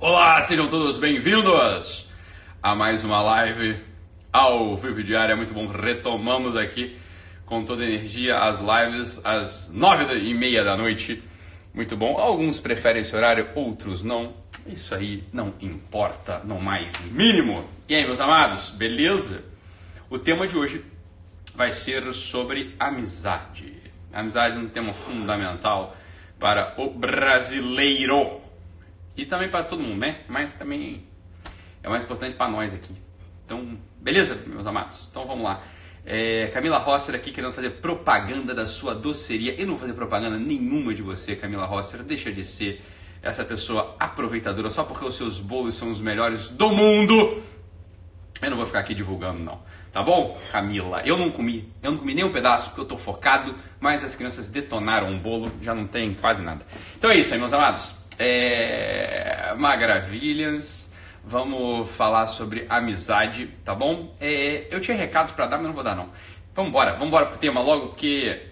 Olá, sejam todos bem-vindos a mais uma live ao vivo diário. É muito bom. Retomamos aqui com toda energia as lives às nove e meia da noite. Muito bom. Alguns preferem esse horário, outros não. Isso aí não importa, não mais mínimo. E aí, meus amados, beleza? O tema de hoje vai ser sobre amizade. amizade é um tema fundamental para o brasileiro e também para todo mundo, né? Mas também é mais importante para nós aqui. Então, beleza, meus amados? Então vamos lá. É, Camila Rosser aqui querendo fazer propaganda da sua doceria. Eu não vou fazer propaganda nenhuma de você, Camila Rosser. Deixa de ser essa pessoa aproveitadora só porque os seus bolos são os melhores do mundo. Eu não vou ficar aqui divulgando, não. Tá bom, Camila? Eu não comi. Eu não comi nem um pedaço porque eu tô focado, mas as crianças detonaram o bolo, já não tem quase nada. Então é isso aí, meus amados. É... Vamos falar sobre amizade, tá bom? É... Eu tinha recado para dar, mas não vou dar não. Vamos embora, vamos embora pro tema logo, porque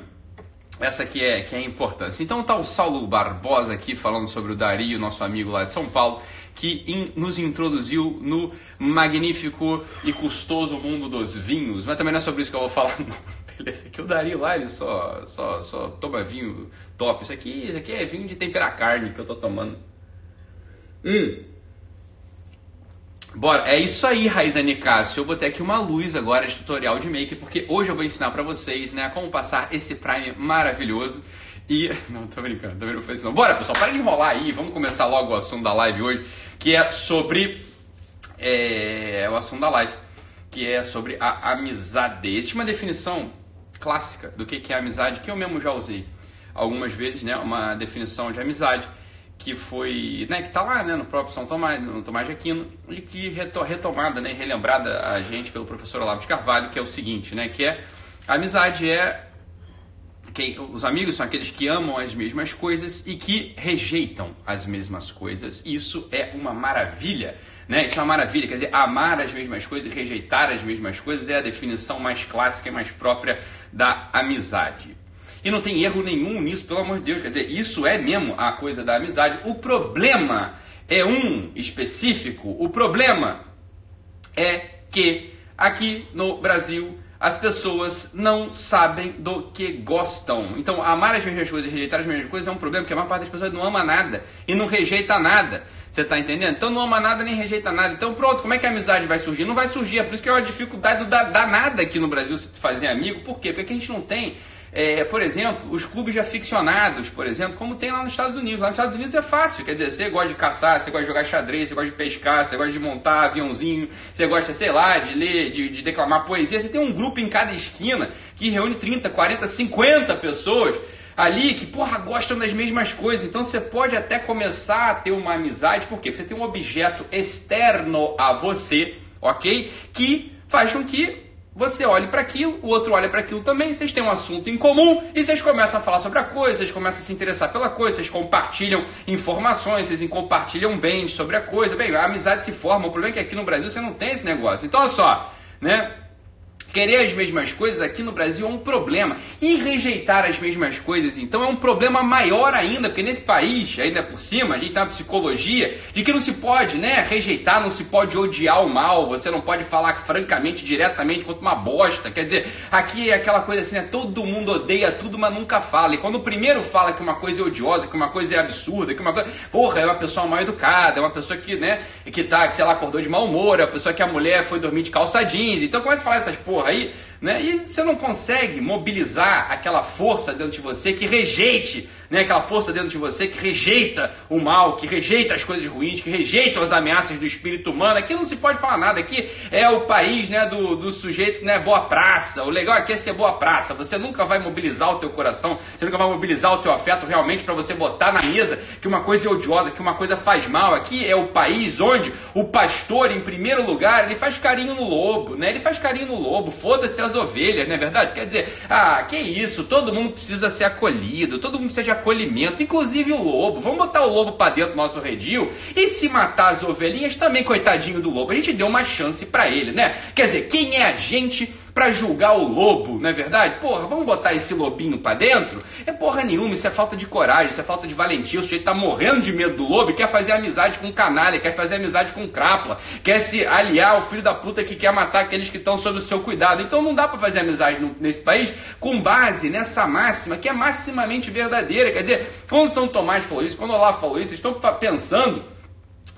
essa aqui é, que é a importância. Então tá o Saulo Barbosa aqui falando sobre o Dario, nosso amigo lá de São Paulo, que in, nos introduziu no magnífico e custoso mundo dos vinhos. Mas também não é sobre isso que eu vou falar, não. Beleza, aqui o Dario lá, ele só, só, só toma vinho top. Isso aqui, isso aqui é vinho de temperar carne que eu tô tomando. Hum. Bora, é isso aí, Raiza Nicásio. Eu botei aqui uma luz agora de tutorial de make, porque hoje eu vou ensinar pra vocês, né, como passar esse Prime maravilhoso. E. Não, tô brincando, também não foi isso não. Bora, pessoal, para de enrolar aí, vamos começar logo o assunto da live hoje, que é sobre. É, o assunto da live, que é sobre a amizade. Existe uma definição clássica do que é amizade que eu mesmo já usei algumas vezes, né? Uma definição de amizade que foi, né, que está lá, né, no próprio São Tomás, no Tomás de Aquino, e que retomada, né, relembrada a gente pelo professor Olavo de Carvalho, que é o seguinte, né, que é a amizade é que os amigos são aqueles que amam as mesmas coisas e que rejeitam as mesmas coisas. Isso é uma maravilha, né? Isso é uma maravilha, quer dizer, amar as mesmas coisas e rejeitar as mesmas coisas é a definição mais clássica e mais própria da amizade. E não tem erro nenhum nisso, pelo amor de Deus. Quer dizer, isso é mesmo a coisa da amizade. O problema é um específico. O problema é que aqui no Brasil as pessoas não sabem do que gostam. Então, amar as mesmas coisas e rejeitar as mesmas coisas é um problema, porque a maior parte das pessoas não ama nada e não rejeita nada. Você está entendendo? Então não ama nada nem rejeita nada. Então pronto, como é que a amizade vai surgir? Não vai surgir. É por isso que é uma dificuldade danada aqui no Brasil se fazer amigo. Por quê? Porque a gente não tem é, por exemplo, os clubes de aficionados, por exemplo, como tem lá nos Estados Unidos. Lá nos Estados Unidos é fácil, quer dizer, você gosta de caçar, você gosta de jogar xadrez, você gosta de pescar, você gosta de montar aviãozinho, você gosta, sei lá, de ler, de, de declamar poesia. Você tem um grupo em cada esquina que reúne 30, 40, 50 pessoas ali que, porra, gostam das mesmas coisas. Então você pode até começar a ter uma amizade? Porque você tem um objeto externo a você, ok? Que faz com que você olha para aquilo, o outro olha para aquilo também, vocês têm um assunto em comum e vocês começam a falar sobre a coisa, vocês começam a se interessar pela coisa, vocês compartilham informações, vocês compartilham bens sobre a coisa. Bem, a amizade se forma. O problema é que aqui no Brasil você não tem esse negócio. Então, olha só, né? Querer as mesmas coisas aqui no Brasil é um problema. E rejeitar as mesmas coisas, então, é um problema maior ainda, porque nesse país, ainda por cima, a gente tem uma psicologia de que não se pode, né, rejeitar, não se pode odiar o mal, você não pode falar francamente, diretamente, quanto uma bosta. Quer dizer, aqui é aquela coisa assim, né, todo mundo odeia tudo, mas nunca fala. E quando o primeiro fala que uma coisa é odiosa, que uma coisa é absurda, que uma coisa. Porra, é uma pessoa mal educada, é uma pessoa que, né, que tá, que sei lá, acordou de mau humor, é uma pessoa que a mulher foi dormir de calça jeans. Então começa a falar essas porra aí, né? E você não consegue mobilizar aquela força dentro de você que rejeite né? aquela força dentro de você que rejeita o mal, que rejeita as coisas ruins, que rejeita as ameaças do espírito humano. Aqui não se pode falar nada, aqui é o país né, do, do sujeito né, boa praça. O legal aqui é ser boa praça. Você nunca vai mobilizar o teu coração, você nunca vai mobilizar o teu afeto realmente para você botar na mesa que uma coisa é odiosa, que uma coisa faz mal. Aqui é o país onde o pastor, em primeiro lugar, ele faz carinho no lobo, né? Ele faz carinho no lobo, foda-se as ovelhas, não é verdade? Quer dizer, ah, que isso, todo mundo precisa ser acolhido, todo mundo precisa de acolhimento, inclusive o lobo. Vamos botar o lobo para dentro do nosso redil e se matar as ovelhinhas também, coitadinho do lobo. A gente deu uma chance para ele, né? Quer dizer, quem é a gente para julgar o lobo, não é verdade? Porra, vamos botar esse lobinho para dentro? É porra nenhuma, isso é falta de coragem, isso é falta de valentia. O sujeito tá morrendo de medo do lobo e quer fazer amizade com canalha, quer fazer amizade com crápula, quer se aliar ao filho da puta que quer matar aqueles que estão sob o seu cuidado. Então não dá para fazer amizade nesse país com base nessa máxima que é maximamente verdadeira. Quer dizer, quando São Tomás falou isso, quando Olavo falou isso, estão pensando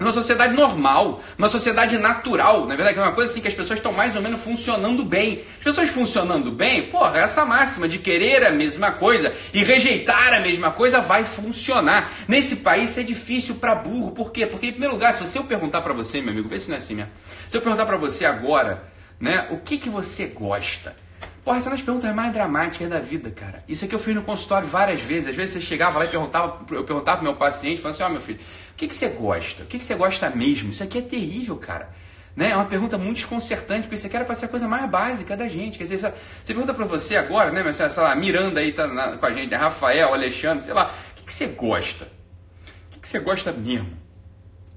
numa sociedade normal, uma sociedade natural, na verdade, é uma coisa assim que as pessoas estão mais ou menos funcionando bem. As pessoas funcionando bem, porra, essa máxima de querer a mesma coisa e rejeitar a mesma coisa vai funcionar. Nesse país é difícil para burro, por quê? Porque, em primeiro lugar, se eu perguntar para você, meu amigo, vê se não é assim mesmo. Se eu perguntar para você agora, né, o que, que você gosta? Porra, essa é uma das perguntas mais dramáticas da vida, cara. Isso aqui eu fiz no consultório várias vezes. Às vezes você chegava lá e perguntava, eu perguntava pro meu paciente, falava assim, ó oh, meu filho, o que, que você gosta? O que, que você gosta mesmo? Isso aqui é terrível, cara. Né? É uma pergunta muito desconcertante, porque isso aqui era para ser a coisa mais básica da gente. Quer dizer, você pergunta para você agora, né, sei lá, Miranda aí tá na, com a gente, Rafael, Alexandre, sei lá, o que, que você gosta? O que, que você gosta mesmo?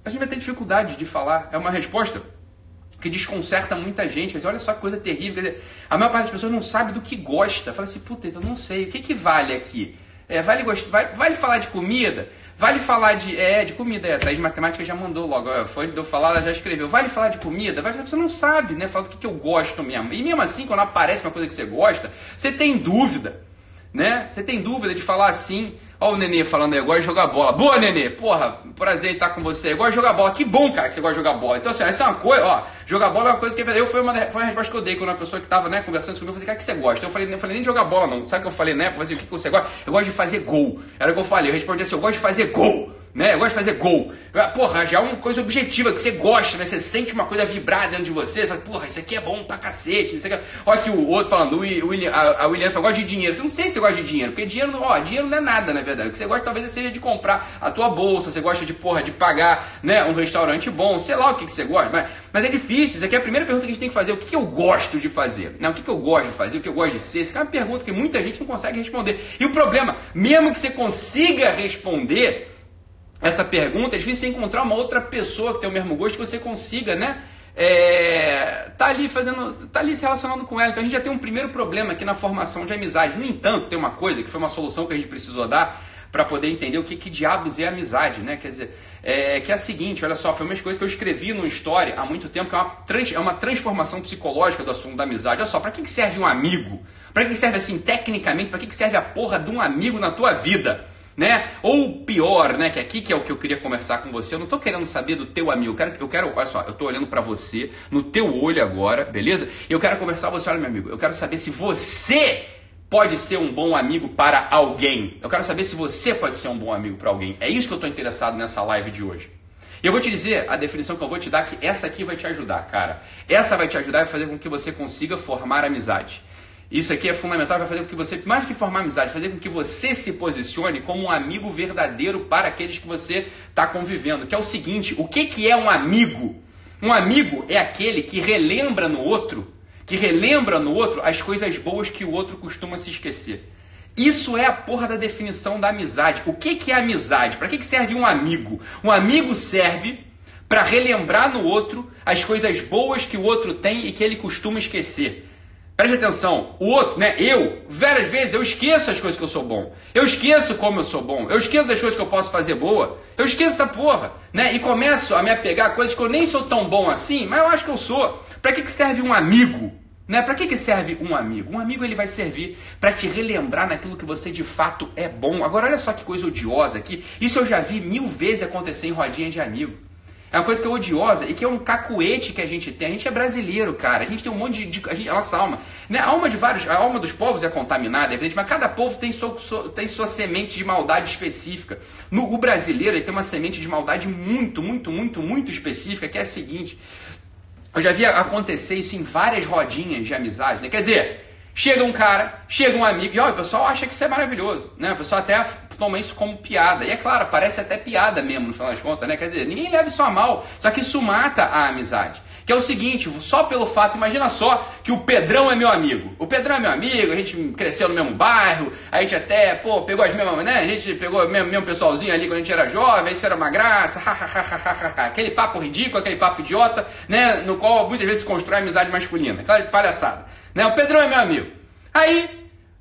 A gente vai ter dificuldade de falar. É uma resposta que desconcerta muita gente. Dizer, olha só que coisa terrível. Dizer, a maior parte das pessoas não sabe do que gosta. Fala assim, puta, eu não sei. O que, que vale aqui? É, vale, vale, vale falar de comida? Vale falar de. É, de comida, é, Thaís Matemática já mandou logo. Foi de eu falar, ela já escreveu. Vale falar de comida? Vale, você não sabe, né? Fala do que, que eu gosto mesmo. E mesmo assim, quando aparece uma coisa que você gosta, você tem dúvida, né? Você tem dúvida de falar assim. Olha o Nenê falando aí, eu gosto de jogar bola. Boa, Nenê! Porra, prazer estar com você. Eu gosto de jogar bola. Que bom, cara, que você gosta de jogar bola. Então, assim, essa é uma coisa, ó, jogar bola é uma coisa que eu foi uma, foi uma resposta que eu dei quando uma pessoa que estava, né, conversando comigo, eu falei, cara, que você gosta? Eu falei, eu falei nem de jogar bola, não. Sabe o que eu falei, né? Eu falei, o que você gosta? Eu gosto de fazer gol. Era o que eu falei. Eu respondi assim, eu gosto de fazer gol né? Eu gosto de fazer gol. Porra, já é uma coisa objetiva que você gosta, né? Você sente uma coisa vibrar dentro de você. Você fala, porra, isso aqui é bom pra cacete. Isso aqui. Olha aqui o outro falando, o William, a, a William gosta de dinheiro. Você não sei se você gosta de dinheiro, porque dinheiro, ó, dinheiro não é nada, na verdade. O que você gosta talvez seja de comprar a tua bolsa, você gosta de, porra, de pagar, né, um restaurante bom, sei lá o que, que você gosta. Mas, mas é difícil, isso aqui é a primeira pergunta que a gente tem que fazer. O que, que eu gosto de fazer? Né? O que, que eu gosto de fazer? O que eu gosto de ser? Essa é uma pergunta que muita gente não consegue responder. E o problema, mesmo que você consiga responder, essa pergunta, é difícil encontrar uma outra pessoa que tem o mesmo gosto que você consiga, né? É, tá ali fazendo, tá ali se relacionando com ela. Então a gente já tem um primeiro problema aqui na formação de amizade. No entanto, tem uma coisa que foi uma solução que a gente precisou dar para poder entender o que, que diabos é amizade, né? Quer dizer, é, que é a seguinte, olha só, foi uma coisa que eu escrevi no Story há muito tempo, que é uma, trans, é uma transformação psicológica do assunto da amizade. Olha só, para que, que serve um amigo? Para que serve assim, tecnicamente, para que, que serve a porra de um amigo na tua vida? Né? Ou pior, né? Que aqui que é o que eu queria conversar com você. Eu não estou querendo saber do teu amigo. Eu quero, eu quero olha só, eu estou olhando para você, no teu olho agora, beleza? Eu quero conversar com você, olha meu amigo, eu quero saber se você pode ser um bom amigo para alguém. Eu quero saber se você pode ser um bom amigo para alguém. É isso que eu estou interessado nessa live de hoje. E eu vou te dizer a definição que eu vou te dar, que essa aqui vai te ajudar, cara. Essa vai te ajudar a fazer com que você consiga formar amizade. Isso aqui é fundamental, vai fazer com que você, mais que formar amizade, fazer com que você se posicione como um amigo verdadeiro para aqueles que você está convivendo. Que é o seguinte: o que, que é um amigo? Um amigo é aquele que relembra no outro, que relembra no outro as coisas boas que o outro costuma se esquecer. Isso é a porra da definição da amizade. O que, que é amizade? Para que, que serve um amigo? Um amigo serve para relembrar no outro as coisas boas que o outro tem e que ele costuma esquecer. Preste atenção, o outro, né? Eu, várias vezes, eu esqueço as coisas que eu sou bom. Eu esqueço como eu sou bom. Eu esqueço das coisas que eu posso fazer boa. Eu esqueço essa porra, né? E começo a me apegar a coisas que eu nem sou tão bom assim, mas eu acho que eu sou. Para que, que serve um amigo? Né? Para que, que serve um amigo? Um amigo ele vai servir para te relembrar naquilo que você de fato é bom. Agora olha só que coisa odiosa aqui. Isso eu já vi mil vezes acontecer em rodinha de amigo. É uma coisa que é odiosa e que é um cacuete que a gente tem. A gente é brasileiro, cara. A gente tem um monte de. a, gente, a nossa alma. Né? A alma de vários. A alma dos povos é contaminada, é evidente, mas cada povo tem, sua, sua, tem sua semente de maldade específica. No, o brasileiro ele tem uma semente de maldade muito, muito, muito, muito específica, que é a seguinte. Eu já vi acontecer isso em várias rodinhas de amizade, né? Quer dizer, Chega um cara, chega um amigo, e ó, o pessoal acha que isso é maravilhoso, né? O pessoal até toma isso como piada. E é claro, parece até piada mesmo, no final das contas, né? Quer dizer, ninguém leva isso a mal. Só que isso mata a amizade. Que é o seguinte, só pelo fato, imagina só que o Pedrão é meu amigo. O Pedrão é meu amigo, a gente cresceu no mesmo bairro, a gente até, pô, pegou as mesmas, né? A gente pegou o mesmo, mesmo pessoalzinho ali quando a gente era jovem, isso era uma graça, aquele papo ridículo, aquele papo idiota, né? No qual muitas vezes se constrói amizade masculina, aquela palhaçada. Né? O Pedrão é meu amigo. Aí,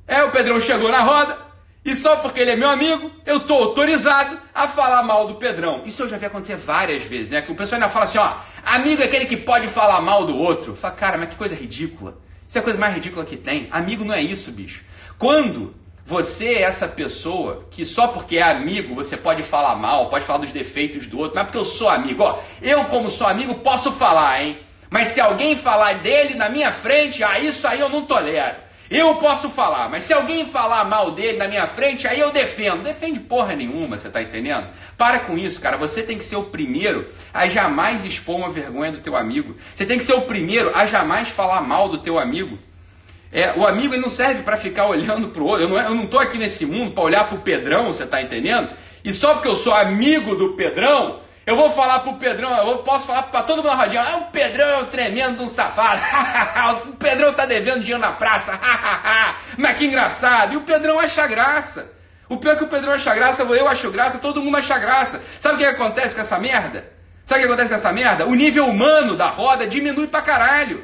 é, o Pedrão chegou na roda, e só porque ele é meu amigo, eu tô autorizado a falar mal do Pedrão. Isso eu já vi acontecer várias vezes, né? Que o pessoal ainda fala assim, ó, amigo é aquele que pode falar mal do outro. Fala, cara, mas que coisa ridícula. Isso é a coisa mais ridícula que tem. Amigo não é isso, bicho. Quando você é essa pessoa que só porque é amigo você pode falar mal, pode falar dos defeitos do outro, mas porque eu sou amigo, ó, eu como sou amigo posso falar, hein? Mas se alguém falar dele na minha frente, ah, isso aí eu não tolero. Eu posso falar, mas se alguém falar mal dele na minha frente, aí eu defendo. Defende porra nenhuma, você tá entendendo? Para com isso, cara. Você tem que ser o primeiro a jamais expor uma vergonha do teu amigo. Você tem que ser o primeiro a jamais falar mal do teu amigo. É, o amigo ele não serve para ficar olhando pro outro. Eu não, eu não tô aqui nesse mundo para olhar pro Pedrão, você tá entendendo? E só porque eu sou amigo do Pedrão, eu vou falar pro Pedrão, eu posso falar pra todo mundo na rodinha, ah, o Pedrão é um tremendo um safado, o Pedrão tá devendo dinheiro na praça, mas que engraçado, e o Pedrão acha graça. O pior é que o Pedrão acha graça, eu acho graça, todo mundo acha graça. Sabe o que acontece com essa merda? Sabe o que acontece com essa merda? O nível humano da roda diminui pra caralho.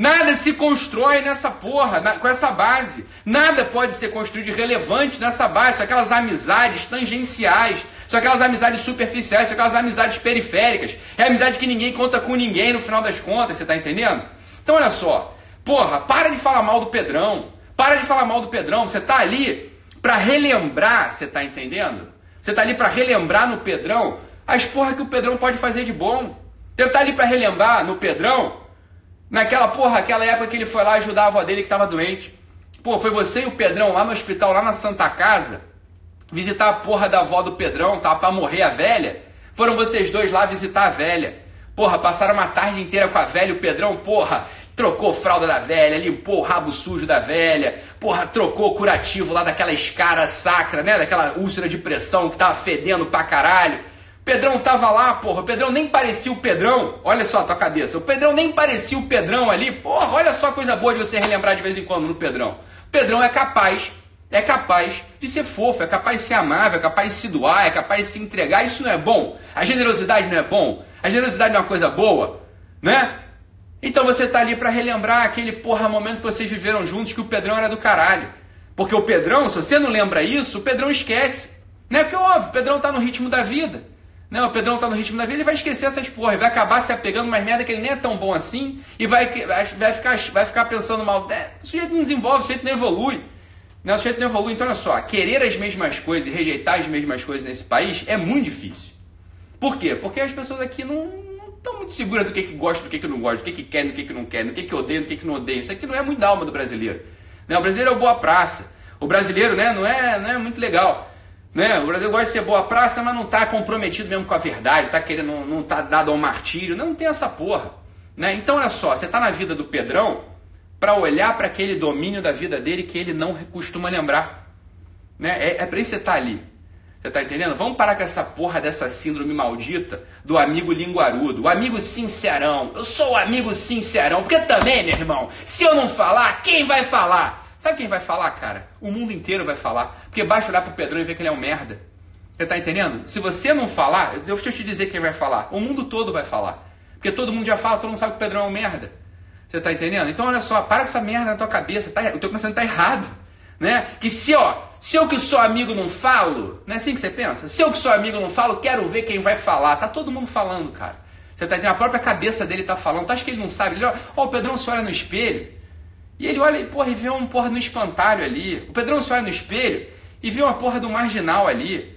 Nada se constrói nessa porra, na, com essa base. Nada pode ser construído de relevante nessa base. São aquelas amizades tangenciais, são aquelas amizades superficiais, são aquelas amizades periféricas. É amizade que ninguém conta com ninguém no final das contas, você tá entendendo? Então olha só, porra, para de falar mal do Pedrão. Para de falar mal do Pedrão. Você tá ali para relembrar, você tá entendendo? Você tá ali para relembrar no Pedrão as porra que o Pedrão pode fazer de bom. Você tá ali para relembrar no Pedrão Naquela porra, aquela época que ele foi lá ajudar a avó dele que estava doente. Pô, foi você e o Pedrão lá no hospital, lá na Santa Casa, visitar a porra da avó do Pedrão, tá pra morrer a velha. Foram vocês dois lá visitar a velha. Porra, passaram uma tarde inteira com a velha, o Pedrão, porra, trocou fralda da velha, limpou o rabo sujo da velha, porra, trocou curativo lá daquela escara sacra, né? Daquela úlcera de pressão que tava fedendo pra caralho. Pedrão tava lá, porra. O Pedrão nem parecia o Pedrão. Olha só a tua cabeça. O Pedrão nem parecia o Pedrão ali. Porra, olha só a coisa boa de você relembrar de vez em quando no Pedrão. O Pedrão é capaz, é capaz de ser fofo, é capaz de ser amável, é capaz de se doar, é capaz de se entregar. Isso não é bom? A generosidade não é bom? A generosidade não é uma coisa boa? Né? Então você tá ali para relembrar aquele porra momento que vocês viveram juntos que o Pedrão era do caralho. Porque o Pedrão, se você não lembra isso, o Pedrão esquece. Né? Porque óbvio, o Pedrão tá no ritmo da vida. Não, o Pedrão tá no ritmo da vida, ele vai esquecer essas porra, vai acabar se apegando mais merda que ele nem é tão bom assim e vai, vai, ficar, vai ficar pensando mal. É, o sujeito não desenvolve, o sujeito não evolui. O sujeito não evolui. Então, olha só, querer as mesmas coisas e rejeitar as mesmas coisas nesse país é muito difícil. Por quê? Porque as pessoas aqui não estão muito seguras do que, que gosta, do que, que não gosta, do que, que quer, do que, que não quer, do que, que odeia, do que, que não odeia. Isso aqui não é muito da alma do brasileiro. Né? O brasileiro é o boa praça. O brasileiro né, não, é, não é muito legal. Né? O Brasil gosta de ser boa praça, mas não está comprometido mesmo com a verdade, tá querendo, não, não tá dado ao martírio. Não, tem essa porra. Né? Então, olha só, você está na vida do Pedrão para olhar para aquele domínio da vida dele que ele não costuma lembrar. Né? É, é para isso que você está ali. Você tá entendendo? Vamos parar com essa porra dessa síndrome maldita do amigo linguarudo, o amigo sincerão. Eu sou o amigo sincerão, porque também, meu irmão, se eu não falar, quem vai falar? Sabe quem vai falar, cara? O mundo inteiro vai falar. Porque basta olhar pro Pedrão e ver que ele é um merda. Você tá entendendo? Se você não falar, eu deixa eu te dizer quem vai falar. O mundo todo vai falar. Porque todo mundo já fala, todo mundo sabe que o Pedrão é um merda. Você tá entendendo? Então olha só, para com essa merda na tua cabeça. Tá, o teu pensamento tá errado. Né? Que se, ó, se eu que sou amigo não falo, não é assim que você pensa? Se eu que sou amigo não falo, quero ver quem vai falar. Tá todo mundo falando, cara. Você tá entendendo? A própria cabeça dele tá falando. Tu acha que ele não sabe? Ele, ó, ó, o Pedrão se olha no espelho. E ele olha e, porra, e vê uma porra no espantalho ali. O Pedrão se olha no espelho e vê uma porra do marginal ali.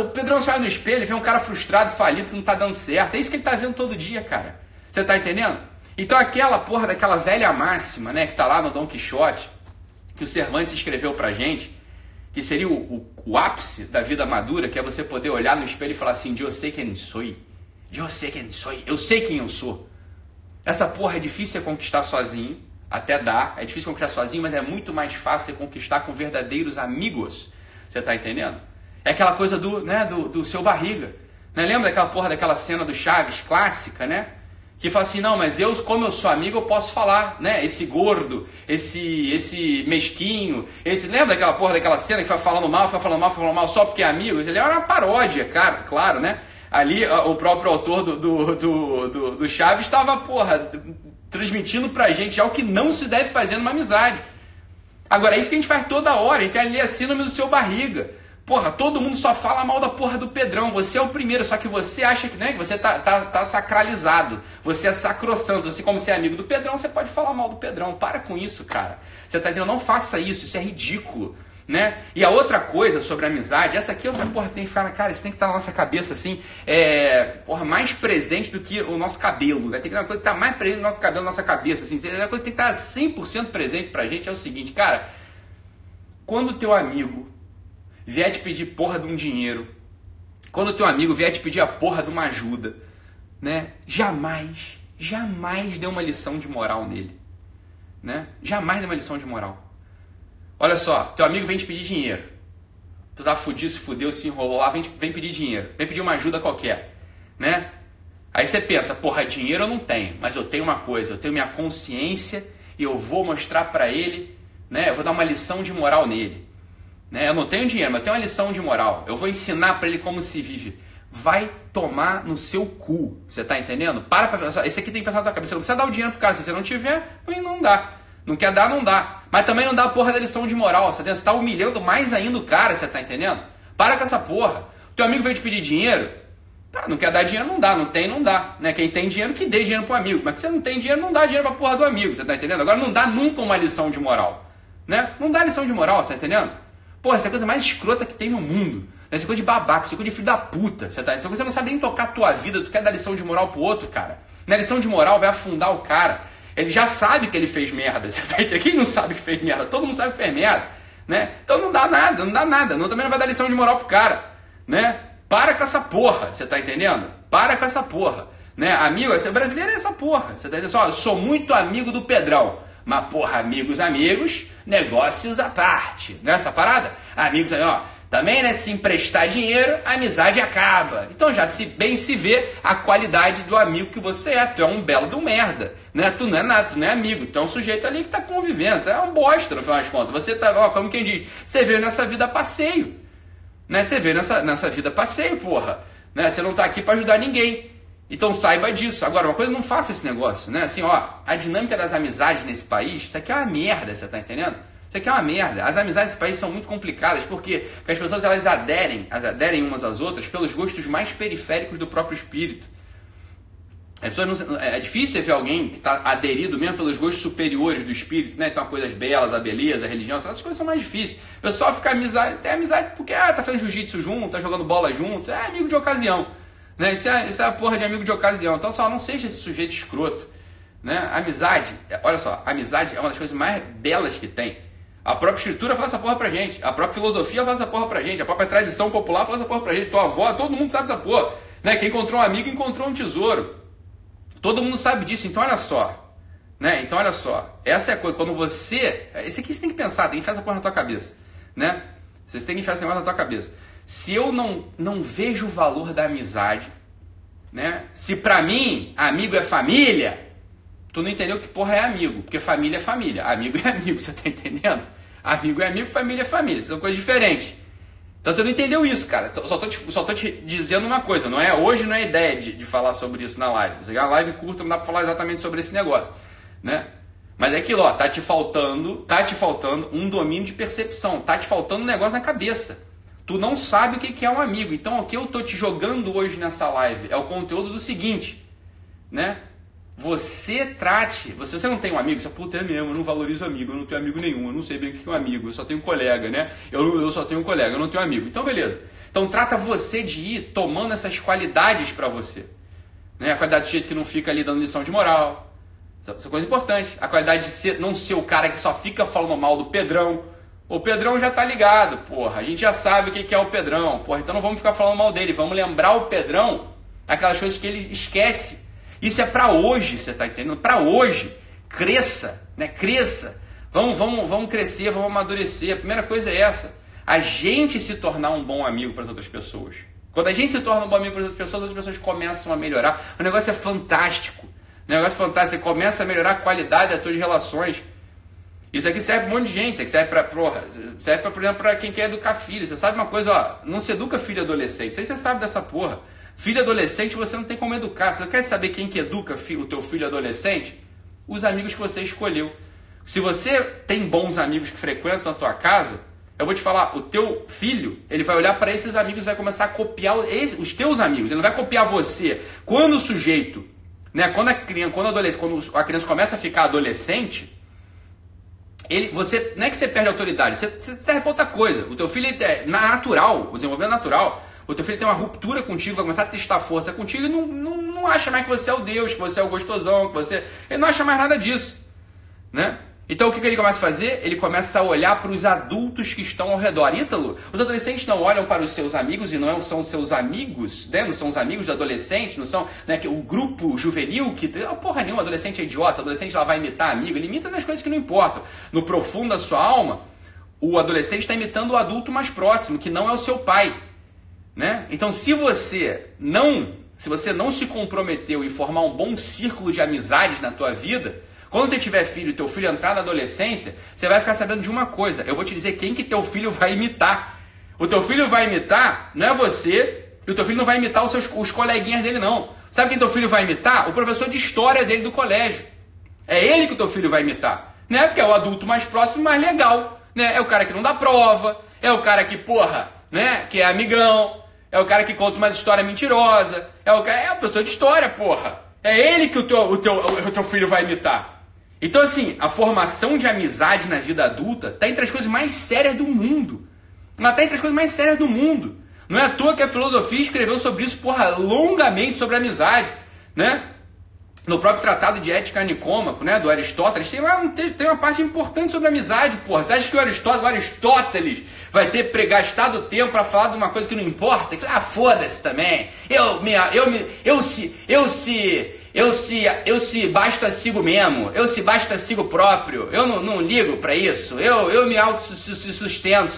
O Pedrão se olha no espelho e vê um cara frustrado, falido, que não tá dando certo. É isso que ele tá vendo todo dia, cara. Você tá entendendo? Então aquela porra daquela velha máxima, né, que tá lá no Dom Quixote, que o Cervantes escreveu pra gente, que seria o, o, o ápice da vida madura, que é você poder olhar no espelho e falar assim, eu sei quem sou. Eu sei quem sou. Eu sei quem eu sou. Essa porra é difícil de conquistar sozinho até dá, é difícil conquistar sozinho, mas é muito mais fácil você conquistar com verdadeiros amigos. Você está entendendo? É aquela coisa do, né, do, do seu barriga. Né? Lembra daquela porra daquela cena do Chaves, clássica, né? Que fala assim, não, mas eu, como eu sou amigo, eu posso falar, né? Esse gordo, esse esse mesquinho, esse. Lembra daquela porra daquela cena que fica falando mal, fica falando mal, fica falando mal só porque é amigo? Ele era uma paródia, cara, claro, né? Ali o próprio autor do, do, do, do, do Chaves estava, porra, transmitindo pra gente já o que não se deve fazer numa amizade. Agora, é isso que a gente faz toda hora, a gente ali a síndrome do seu barriga. Porra, todo mundo só fala mal da porra do Pedrão. Você é o primeiro, só que você acha que, né, que você tá, tá, tá sacralizado. Você é sacrossanto. Você, como você é amigo do Pedrão, você pode falar mal do Pedrão. Para com isso, cara. Você tá entendendo? Não faça isso, isso é ridículo. Né? E a outra coisa sobre amizade, essa aqui, eu, porra, tem que falar, cara, isso tem que estar na nossa cabeça assim, é, porra, mais presente do que o nosso cabelo, né? Tem que ter uma coisa que tá mais presente no nosso cabelo, nossa cabeça, assim, a coisa que tem que estar 100% presente pra gente é o seguinte, cara, quando teu amigo vier te pedir porra de um dinheiro, quando teu amigo vier te pedir a porra de uma ajuda, né? Jamais, jamais dê uma lição de moral nele, né? Jamais dê uma lição de moral. Olha só, teu amigo vem te pedir dinheiro. Tu tá fudido, se fudeu, se enrolou lá, vem, vem pedir dinheiro. Vem pedir uma ajuda qualquer, né? Aí você pensa, porra, dinheiro eu não tenho, mas eu tenho uma coisa, eu tenho minha consciência e eu vou mostrar para ele, né? Eu vou dar uma lição de moral nele. Né? Eu não tenho dinheiro, mas eu tenho uma lição de moral. Eu vou ensinar para ele como se vive. Vai tomar no seu cu. Você tá entendendo? Para pra pensar. Esse aqui tem que pensar na tua cabeça. Você não precisa dar o dinheiro pro cara. Se você não tiver, não dá. Não quer dar, não dá. Mas também não dá a porra da lição de moral. Você está humilhando mais ainda o cara, você tá entendendo? Para com essa porra. Teu amigo veio te pedir dinheiro. Tá, não quer dar dinheiro, não dá. Não tem, não dá. Né? Quem tem dinheiro, que dê dinheiro pro amigo. Mas que você não tem dinheiro, não dá dinheiro pra porra do amigo. Você tá entendendo? Agora não dá nunca uma lição de moral. Né? Não dá lição de moral, você tá entendendo? Porra, essa é a coisa mais escrota que tem no mundo. Essa é coisa de babaca, essa coisa de filho da puta. Você, tá, você não sabe nem tocar a tua vida, tu quer dar lição de moral pro outro, cara. Na lição de moral vai afundar o cara. Ele já sabe que ele fez merda. Tá? Quem não sabe que fez merda? Todo mundo sabe que fez merda. Né? Então não dá nada, não dá nada. Não, também não vai dar lição de moral pro cara. Né? Para com essa porra, você tá entendendo? Para com essa porra. Né? Amigo, brasileiro é essa porra. Você tá entendendo? Só, sou muito amigo do Pedrão. Mas, porra, amigos, amigos, negócios à parte. Nessa é parada? Amigos, ó, também, né? Se emprestar dinheiro, a amizade acaba. Então já se bem se vê a qualidade do amigo que você é. Tu é um belo do merda. Né? Tu não é nada, tu não é amigo. Tu é um sujeito ali que tá convivendo. Tu é um bosta, no final das contas. Você tá, ó, como quem diz, você veio nessa vida passeio. Né? Você veio nessa, nessa vida passeio, porra. Né? Você não tá aqui para ajudar ninguém. Então saiba disso. Agora, uma coisa, não faça esse negócio, né? Assim, ó, a dinâmica das amizades nesse país, isso aqui é uma merda, você tá entendendo? Isso aqui é uma merda. As amizades nesse país são muito complicadas, porque, porque as pessoas elas aderem, as aderem umas às outras pelos gostos mais periféricos do próprio espírito. Não, é difícil ver alguém que está aderido mesmo pelos gostos superiores do espírito, né? Então, coisas belas, a beleza, a religião, essas coisas são mais difíceis. O pessoal fica amizade, tem amizade porque ah, tá fazendo jiu-jitsu junto, tá jogando bola junto, é amigo de ocasião. Né? Isso, é, isso é a porra de amigo de ocasião. Então só não seja esse sujeito escroto. Né? Amizade, é, olha só, amizade é uma das coisas mais belas que tem. A própria escritura faz essa porra pra gente. A própria filosofia faz essa porra pra gente. A própria tradição popular faz essa porra pra gente. Tua avó, todo mundo sabe essa porra. Né? Quem encontrou um amigo encontrou um tesouro. Todo mundo sabe disso. Então olha só. Né? Então olha só. Essa é a coisa. Quando você. Esse aqui você tem que pensar, tem que enfiar essa porra na tua cabeça. Né? Vocês têm que enfiar esse negócio na tua cabeça se eu não, não vejo o valor da amizade, né? Se pra mim amigo é família, tu não entendeu que porra é amigo, porque família é família, amigo é amigo, você tá entendendo? Amigo é amigo, família é família, são coisas diferentes. Então você não entendeu isso, cara. Só tô, te, só tô te dizendo uma coisa, não é hoje não é ideia de, de falar sobre isso na live. Você a live curta não dá pra falar exatamente sobre esse negócio, né? Mas é aquilo, ó, tá te faltando, tá te faltando um domínio de percepção, tá te faltando um negócio na cabeça. Tu não sabe o que é um amigo. Então, o que eu tô te jogando hoje nessa live é o conteúdo do seguinte, né? Você trate, você, você não tem um amigo, você, puta, é mesmo, eu não valorizo amigo, eu não tenho amigo nenhum, eu não sei bem o que é um amigo, eu só tenho um colega, né? Eu, eu só tenho um colega, eu não tenho amigo. Então, beleza. Então, trata você de ir tomando essas qualidades para você. Né? A qualidade do jeito que não fica ali dando lição de moral. Essa é coisa importante. A qualidade de ser, não ser o cara que só fica falando mal do Pedrão, o Pedrão já tá ligado, porra. A gente já sabe o que é o Pedrão, porra. Então não vamos ficar falando mal dele. Vamos lembrar o Pedrão aquelas coisas que ele esquece. Isso é para hoje, você tá entendendo? Para hoje. Cresça, né? Cresça. Vamos, vamos, vamos crescer, vamos amadurecer. A primeira coisa é essa. A gente se tornar um bom amigo para as outras pessoas. Quando a gente se torna um bom amigo para as outras pessoas, as outras pessoas começam a melhorar. O negócio é fantástico. O negócio é fantástico. Você começa a melhorar a qualidade das suas relações. Isso aqui serve para um monte de gente, isso aqui serve para, serve para, por exemplo, para quem quer educar filho. Você sabe uma coisa, ó, não se educa filho adolescente. Isso aí você sabe dessa porra. Filho adolescente você não tem como educar. Você quer saber quem que educa o teu filho adolescente? os amigos que você escolheu. Se você tem bons amigos que frequentam a tua casa, eu vou te falar, o teu filho, ele vai olhar para esses amigos e vai começar a copiar os teus amigos. Ele não vai copiar você. Quando o sujeito, né, quando a criança, quando a, quando a criança começa a ficar adolescente, ele, você, não é que você perde autoridade, você, você serve para outra coisa. O teu filho, é natural, o desenvolvimento natural, o teu filho tem uma ruptura contigo, vai começar a testar força contigo e não, não, não acha mais que você é o Deus, que você é o gostosão, que você. Ele não acha mais nada disso. Né? Então o que, que ele começa a fazer? Ele começa a olhar para os adultos que estão ao redor. Ítalo, os adolescentes não olham para os seus amigos e não são os seus amigos, né? não são os amigos do adolescente, não são né, o grupo juvenil que. Oh, porra nenhuma, adolescente é idiota, adolescente lá vai imitar amigo, ele imita nas coisas que não importam. No profundo da sua alma, o adolescente está imitando o adulto mais próximo, que não é o seu pai. Né? Então, se você não, se você não se comprometeu em formar um bom círculo de amizades na tua vida, quando você tiver filho e teu filho entrar na adolescência, você vai ficar sabendo de uma coisa. Eu vou te dizer quem que teu filho vai imitar. O teu filho vai imitar, não é você, e o teu filho não vai imitar os, seus, os coleguinhas dele, não. Sabe quem teu filho vai imitar? O professor de história dele do colégio. É ele que o teu filho vai imitar. Né? Porque é o adulto mais próximo, mais legal. Né? É o cara que não dá prova, é o cara que, porra, né? Que é amigão, é o cara que conta uma história mentirosa, é o cara, é o professor de história, porra. É ele que o teu, o teu, o teu filho vai imitar. Então, assim, a formação de amizade na vida adulta está entre as coisas mais sérias do mundo. Ela está entre as coisas mais sérias do mundo. Não é à toa que a filosofia escreveu sobre isso, porra, longamente sobre amizade, né? No próprio Tratado de Ética Nicômaco, né, do Aristóteles, tem lá tem, uma parte importante sobre amizade, porra. Você acha que o Aristóteles, o Aristóteles vai ter pregastado tempo para falar de uma coisa que não importa? Ah, foda-se também. Eu me, eu me, eu se, eu se eu se, eu se basta sigo mesmo, eu se basta sigo próprio, eu não, não ligo para isso, eu, eu me auto-sustento.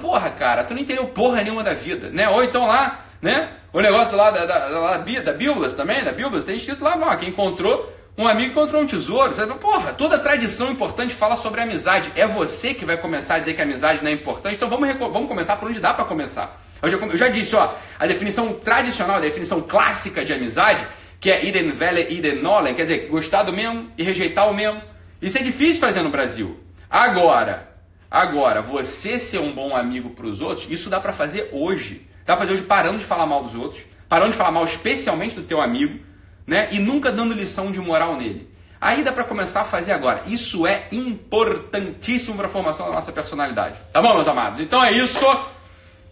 Porra, cara, tu não entendeu porra nenhuma da vida, né? Ou então lá, né? O negócio lá da, da, da, da Bíblia também, da Bíblia, tem escrito lá, ó, quem encontrou um amigo encontrou um tesouro. Porra, toda tradição importante fala sobre amizade. É você que vai começar a dizer que a amizade não é importante, então vamos, vamos começar por onde dá para começar. Eu já, eu já disse, ó, a definição tradicional, a definição clássica de amizade que é Iden Vele, Iden Nolen, quer dizer, gostar do mesmo e rejeitar o mesmo. Isso é difícil fazer no Brasil. Agora, agora, você ser um bom amigo para os outros, isso dá para fazer hoje. Dá para fazer hoje parando de falar mal dos outros, parando de falar mal especialmente do teu amigo, né? E nunca dando lição de moral nele. Aí dá para começar a fazer agora. Isso é importantíssimo para formação da nossa personalidade. Tá bom, meus amados? Então é isso.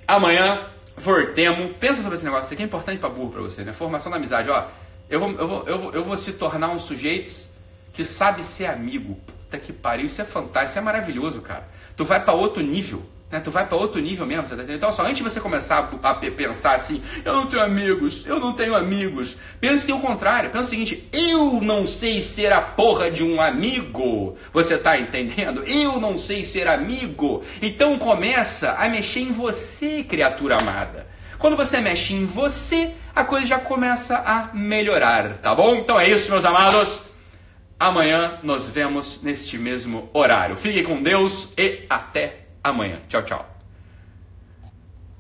Amanhã, Vortemo. Pensa sobre esse negócio. Isso aqui é importante para burro para você, né? Formação da amizade, ó eu vou, eu vou, eu vou, eu vou se tornar um sujeito que sabe ser amigo. Puta que pariu, isso é fantástico, isso é maravilhoso, cara. Tu vai para outro nível. Né? Tu vai para outro nível mesmo, tá Então, só antes de você começar a, pensar assim, eu não tenho amigos, eu não tenho amigos, pense o contrário. Pense o seguinte, eu não sei ser a porra de um amigo. Você tá entendendo? Eu não sei ser amigo. Então começa a mexer em você, criatura amada. Quando você mexe em você, a coisa já começa a melhorar, tá bom? Então é isso, meus amados. Amanhã nos vemos neste mesmo horário. Fique com Deus e até amanhã. Tchau, tchau.